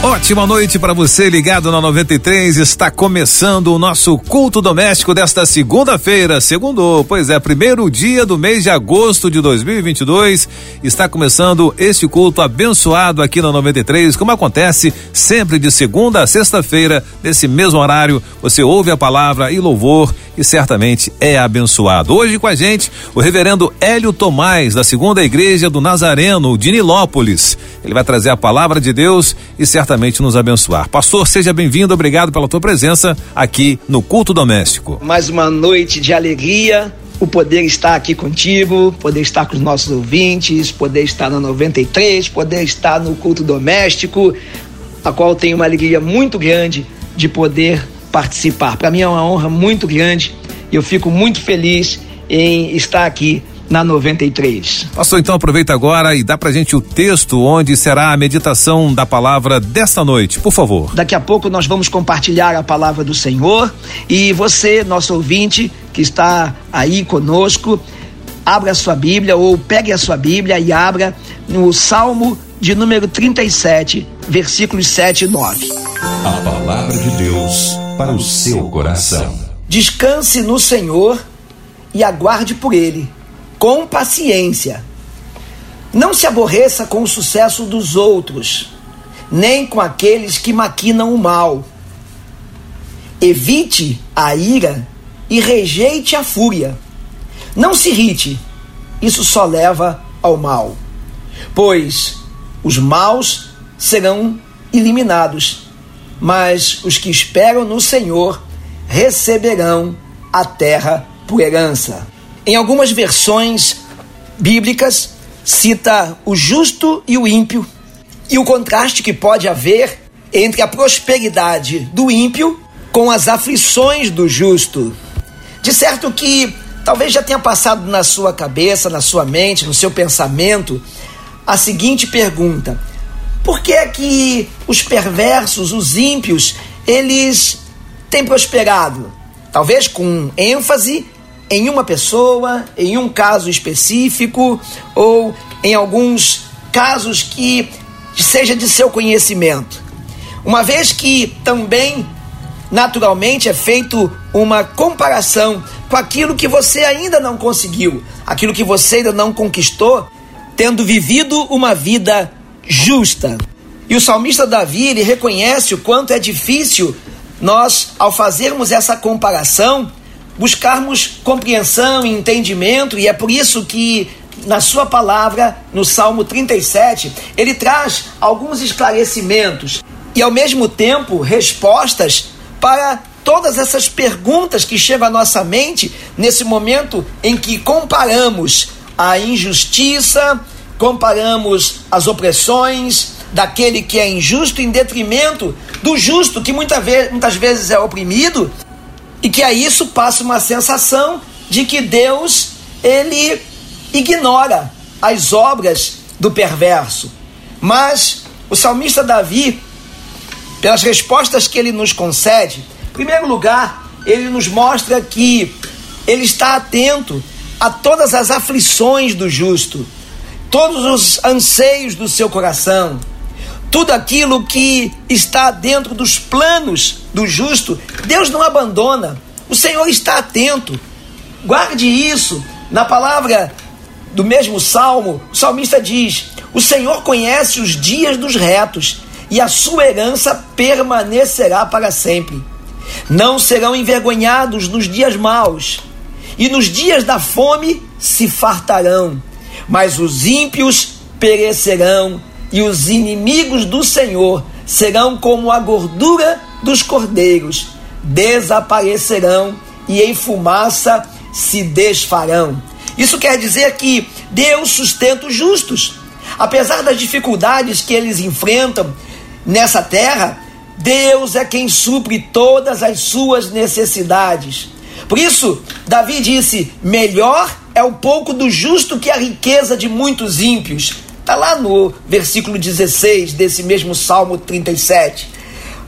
Ótima noite para você ligado na 93. Está começando o nosso culto doméstico desta segunda-feira, segundo, pois é, primeiro dia do mês de agosto de 2022. Está começando este culto abençoado aqui na 93, como acontece sempre de segunda a sexta-feira, nesse mesmo horário. Você ouve a palavra e louvor e certamente é abençoado. Hoje com a gente o reverendo Hélio Tomás, da segunda igreja do Nazareno, de Nilópolis. Ele vai trazer a palavra de Deus e certamente nos abençoar. Pastor, seja bem-vindo, obrigado pela tua presença aqui no Culto Doméstico. Mais uma noite de alegria, o poder estar aqui contigo, poder estar com os nossos ouvintes, poder estar na 93, poder estar no culto doméstico, a qual tenho uma alegria muito grande de poder participar. Para mim é uma honra muito grande e eu fico muito feliz em estar aqui na 93. Pastor, então aproveita agora e dá pra gente o texto onde será a meditação da palavra desta noite, por favor. Daqui a pouco nós vamos compartilhar a palavra do Senhor e você, nosso ouvinte, que está aí conosco, abra a sua Bíblia ou pegue a sua Bíblia e abra no Salmo de número 37, versículos 7 e 9. A palavra de Deus para o seu coração. Descanse no Senhor e aguarde por Ele, com paciência. Não se aborreça com o sucesso dos outros, nem com aqueles que maquinam o mal. Evite a ira e rejeite a fúria. Não se irrite, isso só leva ao mal. Pois os maus serão eliminados mas os que esperam no Senhor receberão a terra por herança. Em algumas versões bíblicas, cita o justo e o ímpio, e o contraste que pode haver entre a prosperidade do ímpio com as aflições do justo. De certo que talvez já tenha passado na sua cabeça, na sua mente, no seu pensamento, a seguinte pergunta: por que é que os perversos, os ímpios, eles têm prosperado? Talvez com ênfase em uma pessoa, em um caso específico, ou em alguns casos que seja de seu conhecimento. Uma vez que também naturalmente é feito uma comparação com aquilo que você ainda não conseguiu, aquilo que você ainda não conquistou, tendo vivido uma vida justa. E o salmista Davi, ele reconhece o quanto é difícil nós, ao fazermos essa comparação, buscarmos compreensão e entendimento, e é por isso que na sua palavra, no Salmo 37, ele traz alguns esclarecimentos e ao mesmo tempo respostas para todas essas perguntas que chegam à nossa mente nesse momento em que comparamos a injustiça, comparamos as opressões daquele que é injusto em detrimento do justo, que muitas vezes é oprimido, e que a isso passa uma sensação de que Deus ele ignora as obras do perverso. Mas o salmista Davi, pelas respostas que ele nos concede, em primeiro lugar, ele nos mostra que ele está atento a todas as aflições do justo todos os anseios do seu coração, tudo aquilo que está dentro dos planos do justo, Deus não abandona. O Senhor está atento. Guarde isso. Na palavra do mesmo salmo, o salmista diz: O Senhor conhece os dias dos retos e a sua herança permanecerá para sempre. Não serão envergonhados nos dias maus, e nos dias da fome se fartarão mas os ímpios perecerão e os inimigos do Senhor serão como a gordura dos cordeiros, desaparecerão e em fumaça se desfarão. Isso quer dizer que Deus sustenta os justos. Apesar das dificuldades que eles enfrentam nessa terra, Deus é quem supre todas as suas necessidades. Por isso, Davi disse: melhor é o pouco do justo que a riqueza de muitos ímpios. Está lá no versículo 16 desse mesmo Salmo 37.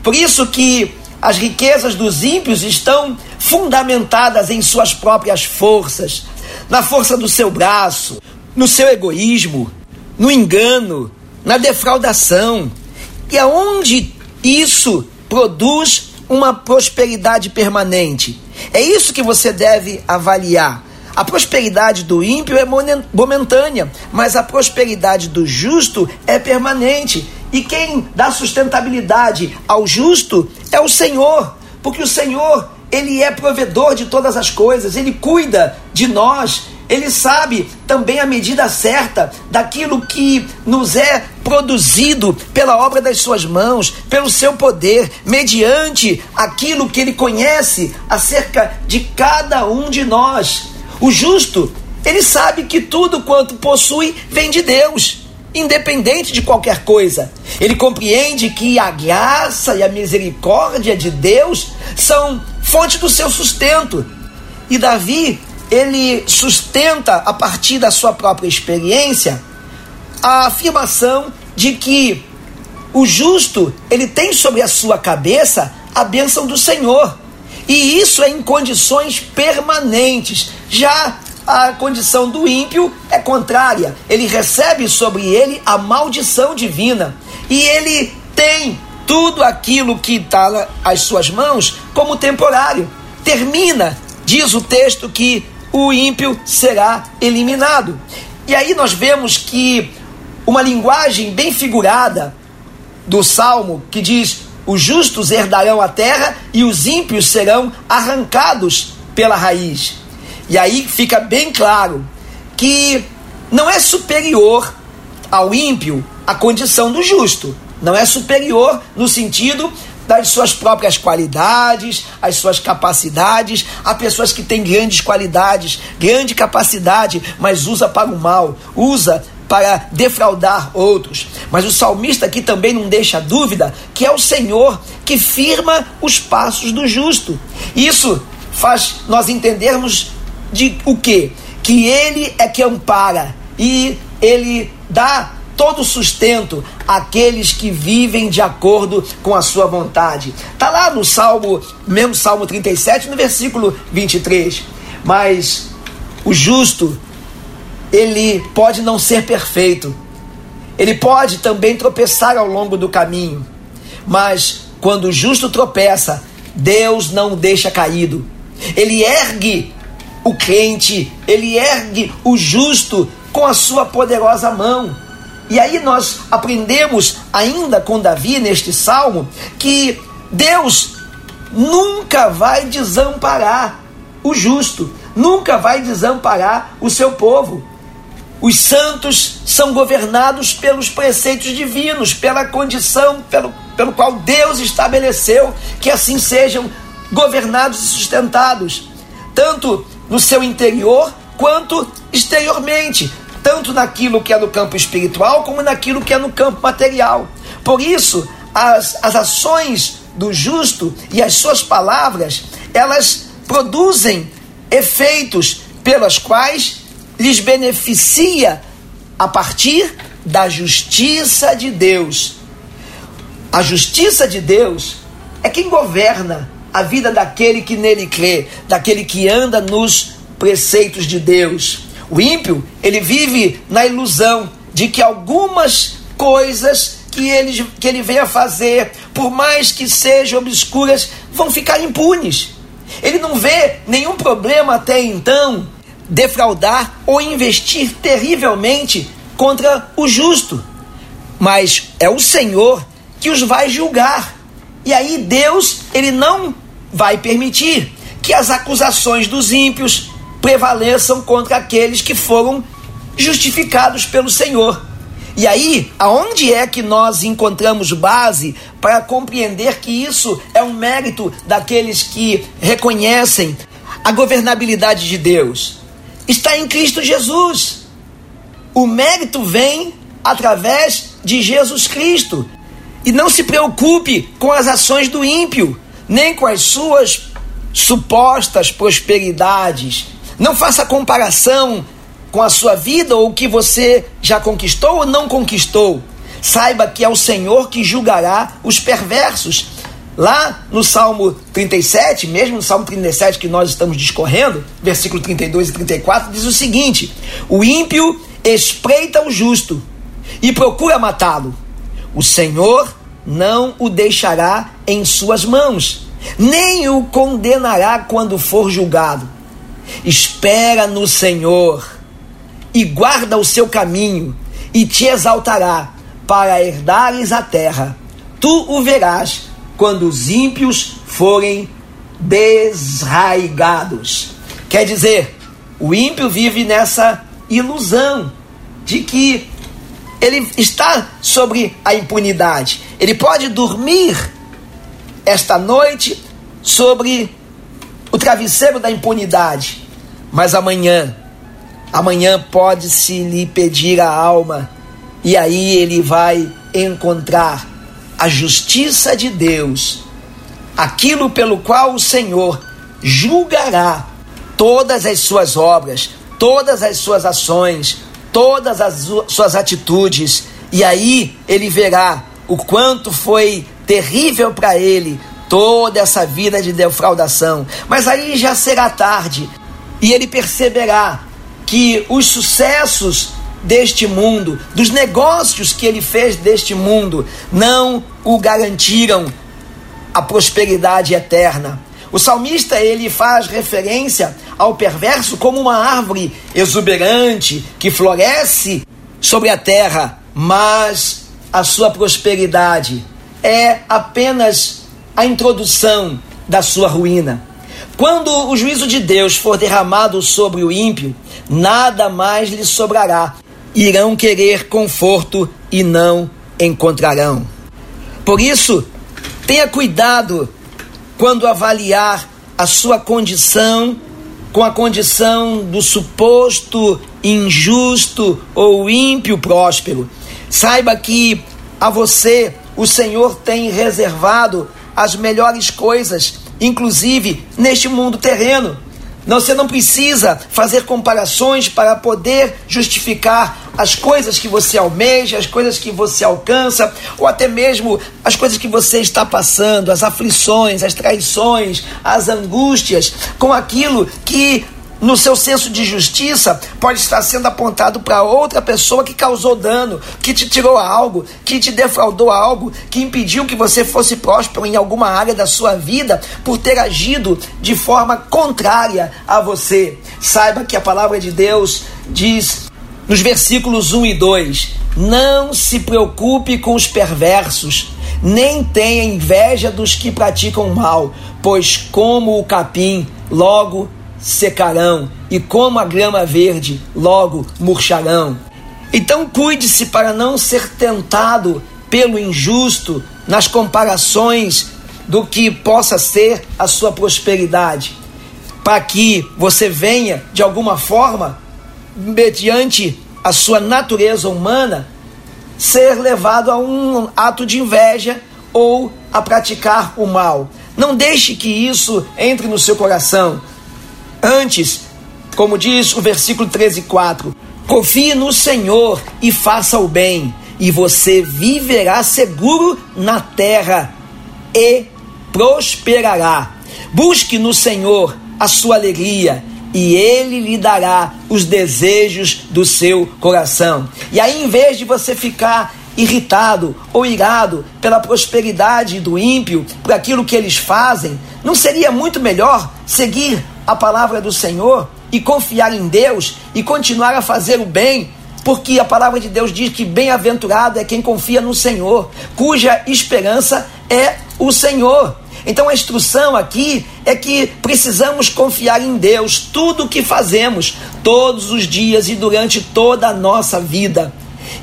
Por isso que as riquezas dos ímpios estão fundamentadas em suas próprias forças, na força do seu braço, no seu egoísmo, no engano, na defraudação. E aonde isso produz uma prosperidade permanente? É isso que você deve avaliar. A prosperidade do ímpio é momentânea, mas a prosperidade do justo é permanente. E quem dá sustentabilidade ao justo é o Senhor, porque o Senhor, ele é provedor de todas as coisas, ele cuida de nós, ele sabe também a medida certa daquilo que nos é produzido pela obra das suas mãos, pelo seu poder, mediante aquilo que ele conhece acerca de cada um de nós. O justo, ele sabe que tudo quanto possui vem de Deus, independente de qualquer coisa. Ele compreende que a graça e a misericórdia de Deus são fonte do seu sustento. E Davi, ele sustenta a partir da sua própria experiência a afirmação de que o justo, ele tem sobre a sua cabeça a bênção do Senhor. E isso é em condições permanentes. Já a condição do ímpio é contrária. Ele recebe sobre ele a maldição divina. E ele tem tudo aquilo que está às suas mãos como temporário. Termina, diz o texto, que o ímpio será eliminado. E aí nós vemos que uma linguagem bem figurada do salmo que diz: os justos herdarão a terra e os ímpios serão arrancados pela raiz. E aí fica bem claro que não é superior ao ímpio a condição do justo. Não é superior no sentido das suas próprias qualidades, as suas capacidades. Há pessoas que têm grandes qualidades, grande capacidade, mas usa para o mal, usa para defraudar outros. Mas o salmista aqui também não deixa dúvida que é o Senhor que firma os passos do justo. Isso faz nós entendermos de o que? Que ele é que ampara e ele dá todo sustento àqueles que vivem de acordo com a sua vontade. Está lá no Salmo, mesmo Salmo 37, no versículo 23. Mas o justo ele pode não ser perfeito. Ele pode também tropeçar ao longo do caminho. Mas quando o justo tropeça, Deus não o deixa caído. Ele ergue o crente, ele ergue o justo com a sua poderosa mão. E aí nós aprendemos ainda com Davi neste salmo que Deus nunca vai desamparar o justo, nunca vai desamparar o seu povo. Os santos são governados pelos preceitos divinos, pela condição pelo, pelo qual Deus estabeleceu que assim sejam governados e sustentados, tanto no seu interior quanto exteriormente, tanto naquilo que é no campo espiritual como naquilo que é no campo material. Por isso, as, as ações do justo e as suas palavras, elas produzem efeitos pelas quais lhes beneficia a partir da justiça de Deus. A justiça de Deus é quem governa a vida daquele que nele crê, daquele que anda nos preceitos de Deus. O ímpio, ele vive na ilusão de que algumas coisas que ele, que ele venha fazer, por mais que sejam obscuras, vão ficar impunes. Ele não vê nenhum problema até então defraudar ou investir terrivelmente contra o justo. Mas é o Senhor que os vai julgar. E aí Deus, ele não vai permitir que as acusações dos ímpios prevaleçam contra aqueles que foram justificados pelo Senhor. E aí, aonde é que nós encontramos base para compreender que isso é um mérito daqueles que reconhecem a governabilidade de Deus? Está em Cristo Jesus. O mérito vem através de Jesus Cristo. E não se preocupe com as ações do ímpio, nem com as suas supostas prosperidades. Não faça comparação com a sua vida ou o que você já conquistou ou não conquistou. Saiba que é o Senhor que julgará os perversos. Lá no Salmo 37, mesmo no Salmo 37 que nós estamos discorrendo, versículo 32 e 34, diz o seguinte: O ímpio espreita o justo e procura matá-lo. O Senhor não o deixará em suas mãos, nem o condenará quando for julgado. Espera no Senhor e guarda o seu caminho, e te exaltará para herdares a terra. Tu o verás quando os ímpios forem desraigados. Quer dizer, o ímpio vive nessa ilusão de que ele está sobre a impunidade. Ele pode dormir esta noite sobre o travesseiro da impunidade, mas amanhã, amanhã pode-se lhe pedir a alma, e aí ele vai encontrar a justiça de Deus, aquilo pelo qual o Senhor julgará todas as suas obras, todas as suas ações, todas as suas atitudes, e aí ele verá o quanto foi terrível para ele toda essa vida de defraudação. Mas aí já será tarde e ele perceberá que os sucessos deste mundo, dos negócios que ele fez deste mundo, não o garantiram a prosperidade eterna. O salmista ele faz referência ao perverso como uma árvore exuberante que floresce sobre a terra, mas a sua prosperidade é apenas a introdução da sua ruína. Quando o juízo de Deus for derramado sobre o ímpio, nada mais lhe sobrará. Irão querer conforto e não encontrarão. Por isso, tenha cuidado quando avaliar a sua condição com a condição do suposto injusto ou ímpio próspero. Saiba que a você o Senhor tem reservado as melhores coisas, inclusive neste mundo terreno. Você não precisa fazer comparações para poder justificar as coisas que você almeja, as coisas que você alcança, ou até mesmo as coisas que você está passando, as aflições, as traições, as angústias, com aquilo que no seu senso de justiça, pode estar sendo apontado para outra pessoa que causou dano, que te tirou algo, que te defraudou algo, que impediu que você fosse próspero em alguma área da sua vida por ter agido de forma contrária a você. Saiba que a palavra de Deus diz nos versículos 1 e 2: Não se preocupe com os perversos, nem tenha inveja dos que praticam mal, pois, como o capim, logo secarão, e como a grama verde, logo murcharão. Então cuide-se para não ser tentado pelo injusto nas comparações do que possa ser a sua prosperidade, para que você venha, de alguma forma, mediante a sua natureza humana, ser levado a um ato de inveja ou a praticar o mal. Não deixe que isso entre no seu coração. Antes, como diz o versículo 13, 4, confie no Senhor e faça o bem, e você viverá seguro na terra e prosperará. Busque no Senhor a sua alegria e ele lhe dará os desejos do seu coração. E aí, em vez de você ficar irritado ou irado pela prosperidade do ímpio, por aquilo que eles fazem, não seria muito melhor seguir a palavra do Senhor e confiar em Deus e continuar a fazer o bem, porque a palavra de Deus diz que bem-aventurado é quem confia no Senhor, cuja esperança é o Senhor. Então a instrução aqui é que precisamos confiar em Deus, tudo o que fazemos, todos os dias e durante toda a nossa vida.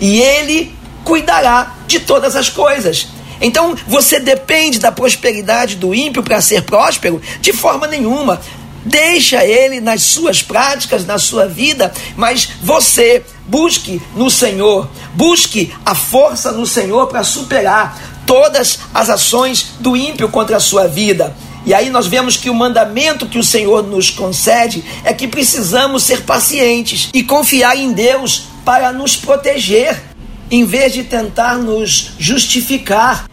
E Ele cuidará de todas as coisas. Então você depende da prosperidade do ímpio para ser próspero? De forma nenhuma. Deixa ele nas suas práticas, na sua vida, mas você busque no Senhor, busque a força no Senhor para superar todas as ações do ímpio contra a sua vida. E aí nós vemos que o mandamento que o Senhor nos concede é que precisamos ser pacientes e confiar em Deus para nos proteger, em vez de tentar nos justificar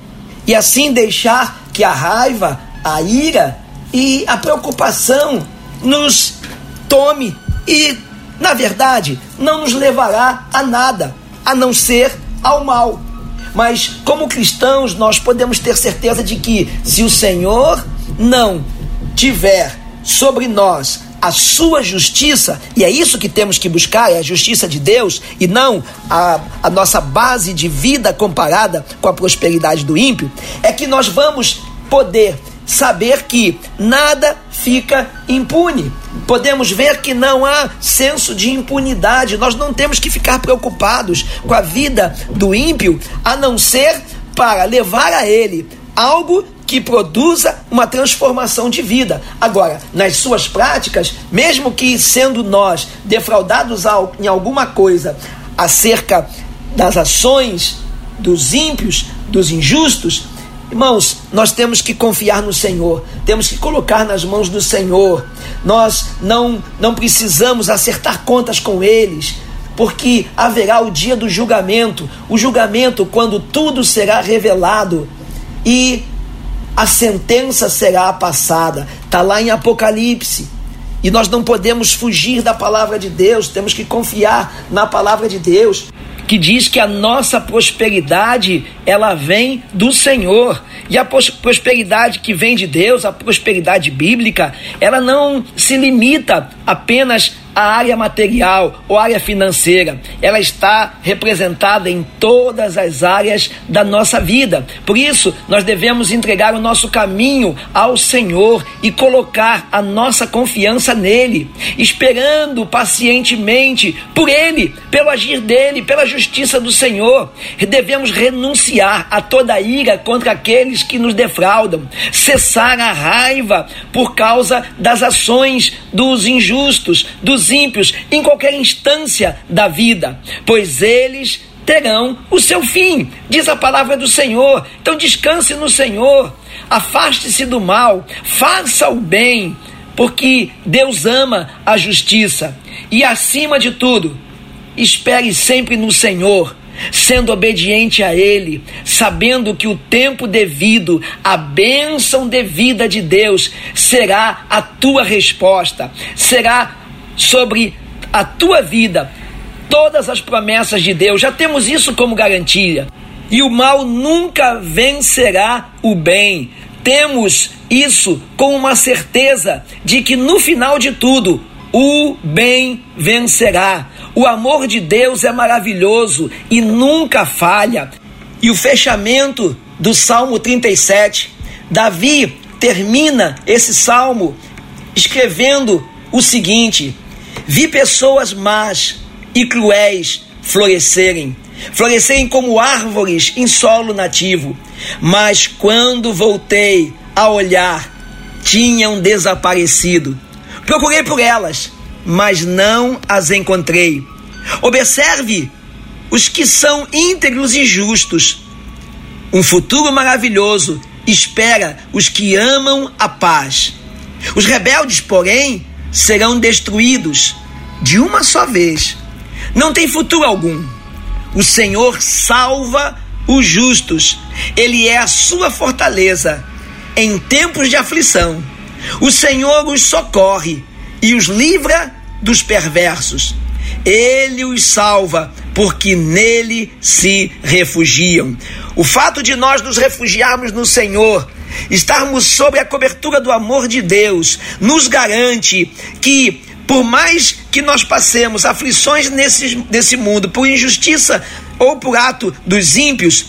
e assim deixar que a raiva, a ira e a preocupação nos tome e, na verdade, não nos levará a nada, a não ser ao mal. Mas, como cristãos, nós podemos ter certeza de que, se o Senhor não tiver sobre nós a sua justiça, e é isso que temos que buscar, é a justiça de Deus, e não a, a nossa base de vida comparada com a prosperidade do ímpio, é que nós vamos poder saber que nada fica impune. Podemos ver que não há senso de impunidade. Nós não temos que ficar preocupados com a vida do ímpio, a não ser para levar a ele algo que produza uma transformação de vida. Agora, nas suas práticas, mesmo que sendo nós defraudados em alguma coisa acerca das ações dos ímpios, dos injustos, Irmãos, nós temos que confiar no Senhor, temos que colocar nas mãos do Senhor. Nós não não precisamos acertar contas com eles, porque haverá o dia do julgamento, o julgamento quando tudo será revelado e a sentença será passada. Está lá em Apocalipse. E nós não podemos fugir da palavra de Deus, temos que confiar na palavra de Deus, que diz que a nossa prosperidade, ela vem do Senhor. E a prosperidade que vem de Deus, a prosperidade bíblica, ela não se limita apenas a área material ou área financeira, ela está representada em todas as áreas da nossa vida. Por isso, nós devemos entregar o nosso caminho ao Senhor e colocar a nossa confiança nele, esperando pacientemente por ele, pelo agir dele, pela justiça do Senhor. Devemos renunciar a toda ira contra aqueles que nos defraudam, cessar a raiva por causa das ações dos injustos, dos ímpios em qualquer instância da vida, pois eles terão o seu fim, diz a palavra do Senhor. Então descanse no Senhor, afaste-se do mal, faça o bem, porque Deus ama a justiça. E acima de tudo, espere sempre no Senhor, sendo obediente a Ele, sabendo que o tempo devido, a bênção devida de Deus será a tua resposta, será sobre a tua vida todas as promessas de Deus. Já temos isso como garantia. E o mal nunca vencerá o bem. Temos isso com uma certeza de que no final de tudo, o bem vencerá. O amor de Deus é maravilhoso e nunca falha. E o fechamento do Salmo 37, Davi termina esse salmo escrevendo o seguinte: Vi pessoas más e cruéis florescerem, florescerem como árvores em solo nativo. Mas quando voltei a olhar, tinham desaparecido. Procurei por elas, mas não as encontrei. Observe os que são íntegros e justos. Um futuro maravilhoso espera os que amam a paz. Os rebeldes, porém, serão destruídos de uma só vez. Não tem futuro algum. O Senhor salva os justos, Ele é a sua fortaleza em tempos de aflição. O Senhor os socorre e os livra dos perversos. Ele os salva, porque nele se refugiam. O fato de nós nos refugiarmos no Senhor estarmos sob a cobertura do amor de Deus, nos garante que, por mais que nós passemos aflições nesse, nesse mundo, por injustiça ou por ato dos ímpios,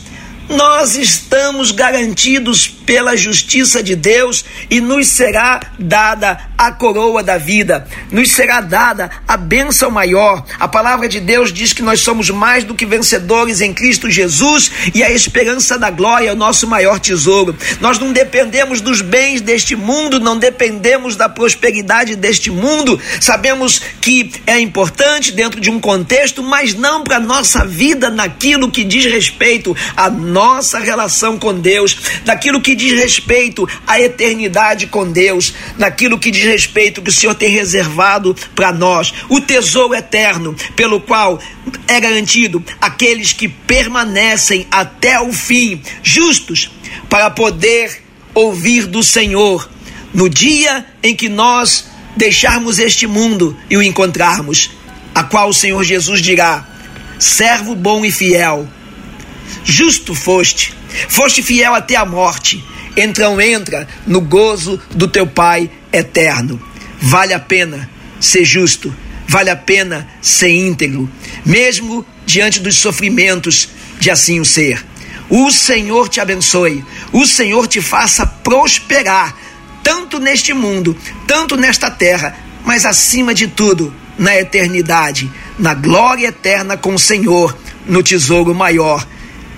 nós estamos garantidos pela justiça de Deus e nos será dada a coroa da vida, nos será dada a bênção maior. A palavra de Deus diz que nós somos mais do que vencedores em Cristo Jesus e a esperança da glória é o nosso maior tesouro. Nós não dependemos dos bens deste mundo, não dependemos da prosperidade deste mundo. Sabemos que é importante dentro de um contexto, mas não para nossa vida naquilo que diz respeito à nossa relação com Deus, naquilo que diz respeito à eternidade com Deus, naquilo que diz respeito que o Senhor tem reservado para nós, o tesouro eterno, pelo qual é garantido aqueles que permanecem até o fim, justos, para poder ouvir do Senhor no dia em que nós deixarmos este mundo e o encontrarmos, a qual o Senhor Jesus dirá: servo bom e fiel, justo foste, foste fiel até a morte, então entra no gozo do teu Pai eterno. Vale a pena ser justo, vale a pena ser íntegro, mesmo diante dos sofrimentos de assim o ser. O Senhor te abençoe, o Senhor te faça prosperar, tanto neste mundo, tanto nesta terra, mas acima de tudo, na eternidade, na glória eterna com o Senhor, no tesouro maior,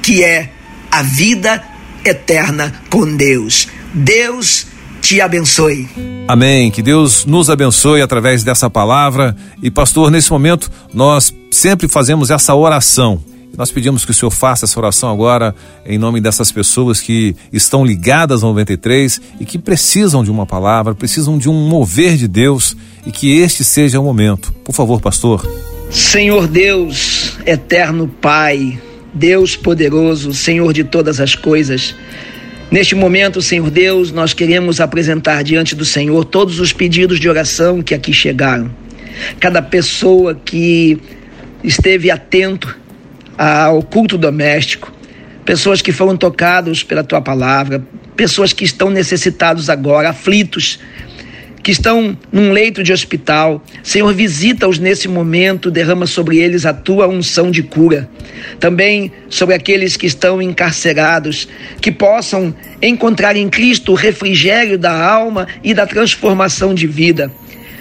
que é a vida eterna com Deus. Deus te abençoe. Amém. Que Deus nos abençoe através dessa palavra. E, pastor, nesse momento, nós sempre fazemos essa oração. Nós pedimos que o Senhor faça essa oração agora em nome dessas pessoas que estão ligadas ao 93 e que precisam de uma palavra, precisam de um mover de Deus e que este seja o momento. Por favor, pastor. Senhor Deus, eterno Pai, Deus poderoso, Senhor de todas as coisas, Neste momento, Senhor Deus, nós queremos apresentar diante do Senhor todos os pedidos de oração que aqui chegaram. Cada pessoa que esteve atento ao culto doméstico, pessoas que foram tocados pela tua palavra, pessoas que estão necessitados agora, aflitos, que estão num leito de hospital. Senhor, visita-os nesse momento, derrama sobre eles a tua unção de cura. Também sobre aqueles que estão encarcerados, que possam encontrar em Cristo o refrigério da alma e da transformação de vida.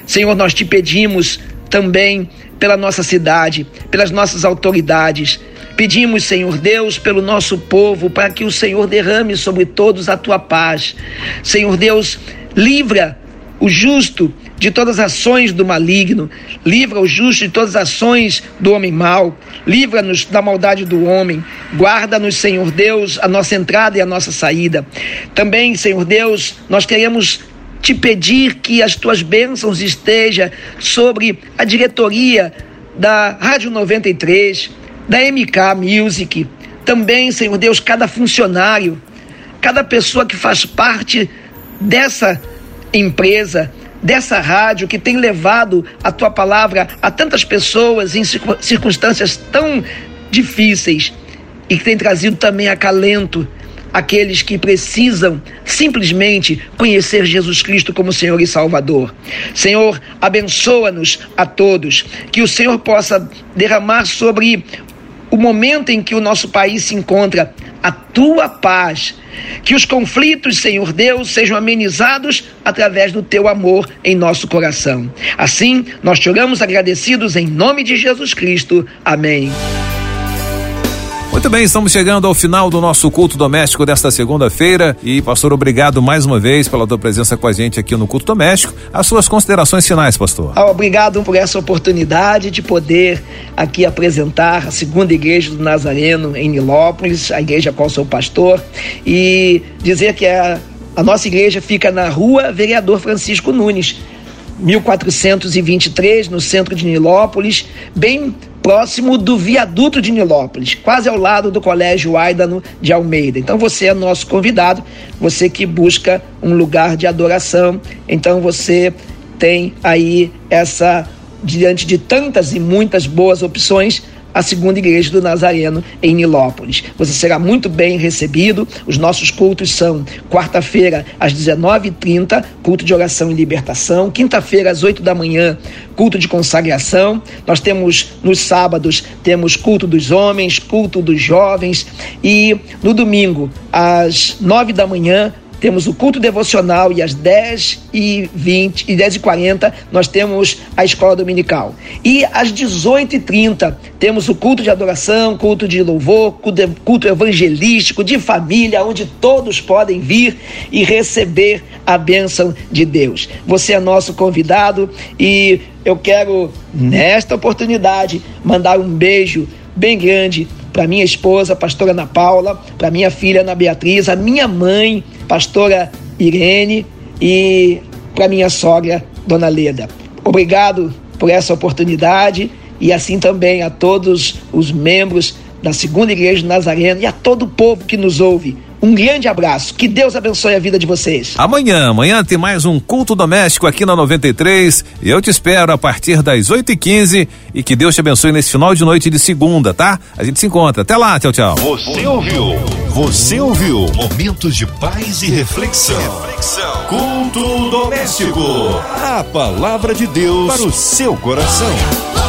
Senhor, nós te pedimos também pela nossa cidade, pelas nossas autoridades. Pedimos, Senhor Deus, pelo nosso povo, para que o Senhor derrame sobre todos a tua paz. Senhor Deus, livra o justo de todas as ações do maligno, livra o justo de todas as ações do homem mau, livra-nos da maldade do homem, guarda-nos, Senhor Deus, a nossa entrada e a nossa saída. Também, Senhor Deus, nós queremos te pedir que as tuas bênçãos estejam sobre a diretoria da Rádio 93, da MK Music, também, Senhor Deus, cada funcionário, cada pessoa que faz parte dessa empresa, dessa rádio que tem levado a tua palavra a tantas pessoas em circunstâncias tão difíceis e que tem trazido também acalento aqueles que precisam simplesmente conhecer Jesus Cristo como Senhor e Salvador. Senhor, abençoa-nos a todos, que o Senhor possa derramar sobre o momento em que o nosso país se encontra a tua paz. Que os conflitos, Senhor Deus, sejam amenizados através do teu amor em nosso coração. Assim, nós te oramos agradecidos em nome de Jesus Cristo. Amém. Muito bem, estamos chegando ao final do nosso culto doméstico desta segunda-feira. E, pastor, obrigado mais uma vez pela tua presença com a gente aqui no culto doméstico. As suas considerações finais, pastor. Ah, obrigado por essa oportunidade de poder aqui apresentar a segunda igreja do Nazareno em Nilópolis, a igreja qual sou pastor, e dizer que a, a nossa igreja fica na rua Vereador Francisco Nunes. 1423, no centro de Nilópolis, bem próximo do viaduto de Nilópolis, quase ao lado do Colégio Aidano de Almeida. Então você é nosso convidado, você que busca um lugar de adoração, então você tem aí essa diante de tantas e muitas boas opções, a segunda igreja do Nazareno em Nilópolis. Você será muito bem recebido. Os nossos cultos são quarta-feira às 19h30, culto de oração e libertação. Quinta-feira às 8 da manhã, culto de consagração. Nós temos nos sábados temos culto dos homens, culto dos jovens e no domingo às 9 da manhã temos o culto devocional e às 10 e 20 e 10 e 40 nós temos a escola dominical. E às 18 e 30 temos o culto de adoração, culto de louvor, culto evangelístico, de família, onde todos podem vir e receber a bênção de Deus. Você é nosso convidado e eu quero, nesta oportunidade, mandar um beijo bem grande para minha esposa, pastora Ana Paula, para minha filha Ana Beatriz, a minha mãe, pastora Irene e para minha sogra, Dona Leda. Obrigado por essa oportunidade e assim também a todos os membros da Segunda Igreja de Nazareno e a todo o povo que nos ouve. Um grande abraço. Que Deus abençoe a vida de vocês. Amanhã, amanhã tem mais um culto doméstico aqui na 93. E eu te espero a partir das 8 e 15 e que Deus te abençoe nesse final de noite de segunda, tá? A gente se encontra. Até lá, tchau, tchau. Você ouviu? Você ouviu? Momentos de paz e reflexão. reflexão. Culto doméstico. A palavra de Deus para o seu coração.